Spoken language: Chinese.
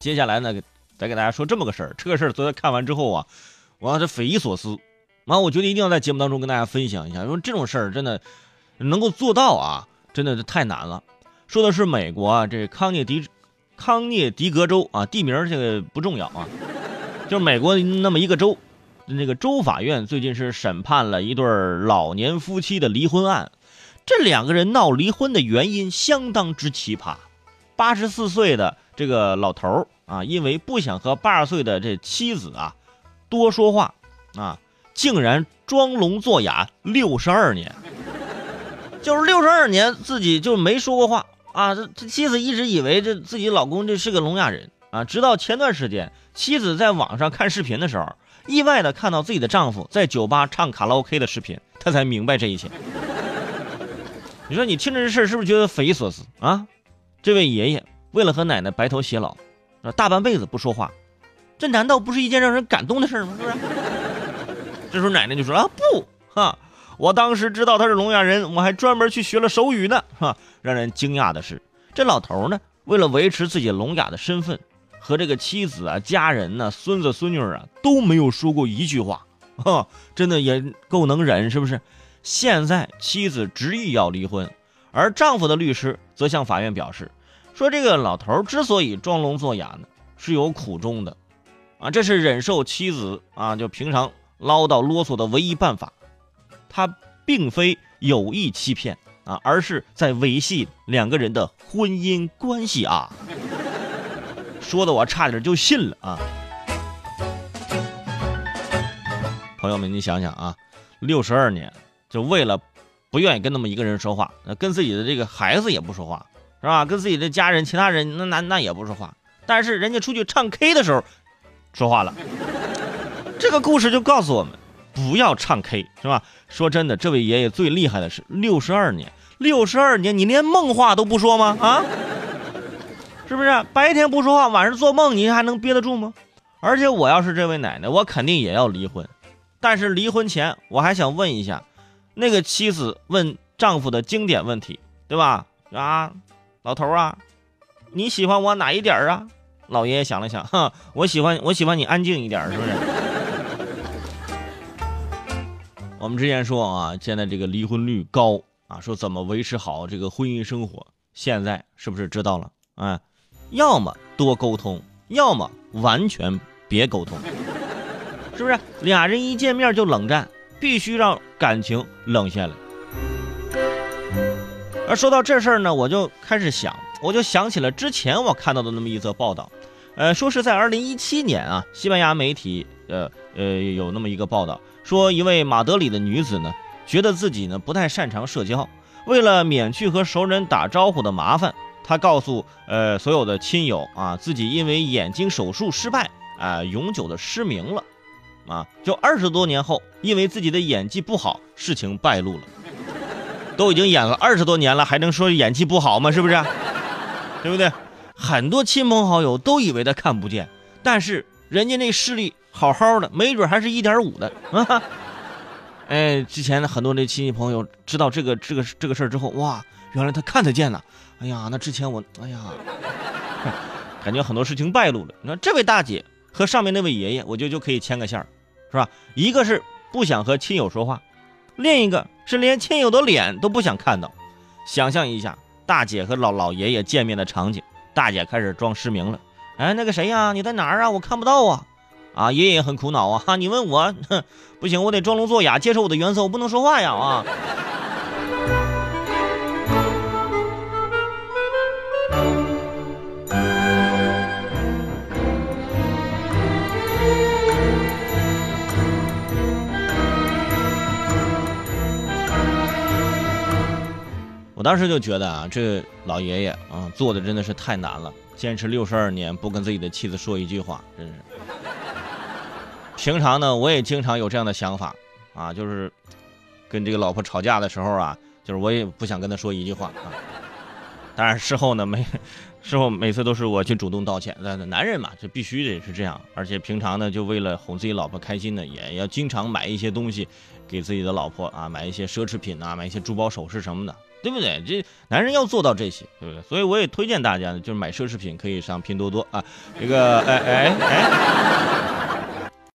接下来呢，再给大家说这么个事儿。这个事儿昨天看完之后啊，我这匪夷所思，啊，我觉得一定要在节目当中跟大家分享一下，因为这种事儿真的能够做到啊，真的是太难了。说的是美国啊，这康涅狄康涅狄格州啊，地名这个不重要啊，就是美国那么一个州，那个州法院最近是审判了一对老年夫妻的离婚案。这两个人闹离婚的原因相当之奇葩，八十四岁的。这个老头儿啊，因为不想和八十岁的这妻子啊多说话啊，竟然装聋作哑六十二年，就是六十二年自己就没说过话啊。这这妻子一直以为这自己老公这是个聋哑人啊，直到前段时间妻子在网上看视频的时候，意外的看到自己的丈夫在酒吧唱卡拉 OK 的视频，她才明白这一切。你说你听着这事儿是不是觉得匪夷所思啊？这位爷爷。为了和奶奶白头偕老，啊，大半辈子不说话，这难道不是一件让人感动的事吗？是不是？这时候奶奶就说：“啊，不，哈，我当时知道他是聋哑人，我还专门去学了手语呢。”哈，让人惊讶的是，这老头呢，为了维持自己聋哑的身份，和这个妻子啊、家人呢、孙子孙女啊都没有说过一句话，哈，真的也够能忍，是不是？现在妻子执意要离婚，而丈夫的律师则向法院表示。说这个老头之所以装聋作哑呢，是有苦衷的，啊，这是忍受妻子啊就平常唠叨啰嗦的唯一办法。他并非有意欺骗啊，而是在维系两个人的婚姻关系啊。说的我差点就信了啊。朋友们，你想想啊，六十二年就为了不愿意跟那么一个人说话，跟自己的这个孩子也不说话。是吧？跟自己的家人、其他人那那那也不说话，但是人家出去唱 K 的时候说话了。这个故事就告诉我们，不要唱 K，是吧？说真的，这位爷爷最厉害的是六十二年，六十二年，你连梦话都不说吗？啊？是不是？白天不说话，晚上做梦，你还能憋得住吗？而且我要是这位奶奶，我肯定也要离婚。但是离婚前，我还想问一下，那个妻子问丈夫的经典问题，对吧？啊？老头啊，你喜欢我哪一点啊？老爷爷想了想，哼，我喜欢我喜欢你安静一点，是不是？我们之前说啊，现在这个离婚率高啊，说怎么维持好这个婚姻生活？现在是不是知道了？啊，要么多沟通，要么完全别沟通，是不是？俩人一见面就冷战，必须让感情冷下来。而说到这事儿呢，我就开始想，我就想起了之前我看到的那么一则报道，呃，说是在二零一七年啊，西班牙媒体呃呃有那么一个报道，说一位马德里的女子呢，觉得自己呢不太擅长社交，为了免去和熟人打招呼的麻烦，她告诉呃所有的亲友啊，自己因为眼睛手术失败啊，永久的失明了，啊，就二十多年后，因为自己的演技不好，事情败露了。都已经演了二十多年了，还能说演技不好吗？是不是？对不对？很多亲朋好友都以为他看不见，但是人家那视力好好的，没准还是一点五的啊！哎，之前很多那亲戚朋友知道这个这个这个事儿之后，哇，原来他看得见呢！哎呀，那之前我，哎呀，感觉很多事情败露了。你说这位大姐和上面那位爷爷，我就就可以牵个线儿，是吧？一个是不想和亲友说话。另一个是连亲友的脸都不想看到，想象一下大姐和老老爷爷见面的场景，大姐开始装失明了，哎，那个谁呀，你在哪儿啊？我看不到啊！啊，爷爷很苦恼啊，哈，你问我，哼，不行，我得装聋作哑，接受我的原则，我不能说话呀，啊。我当时就觉得啊，这老爷爷啊做的真的是太难了，坚持六十二年不跟自己的妻子说一句话，真是。平常呢，我也经常有这样的想法啊，就是跟这个老婆吵架的时候啊，就是我也不想跟她说一句话啊。当然事后呢，没事后每次都是我去主动道歉。那男人嘛，就必须得是这样。而且平常呢，就为了哄自己老婆开心呢，也要经常买一些东西给自己的老婆啊，买一些奢侈品啊，买一些珠宝首饰什么的。对不对？这男人要做到这些，对不对？所以我也推荐大家呢，就是买奢侈品可以上拼多多啊。这个，哎哎哎。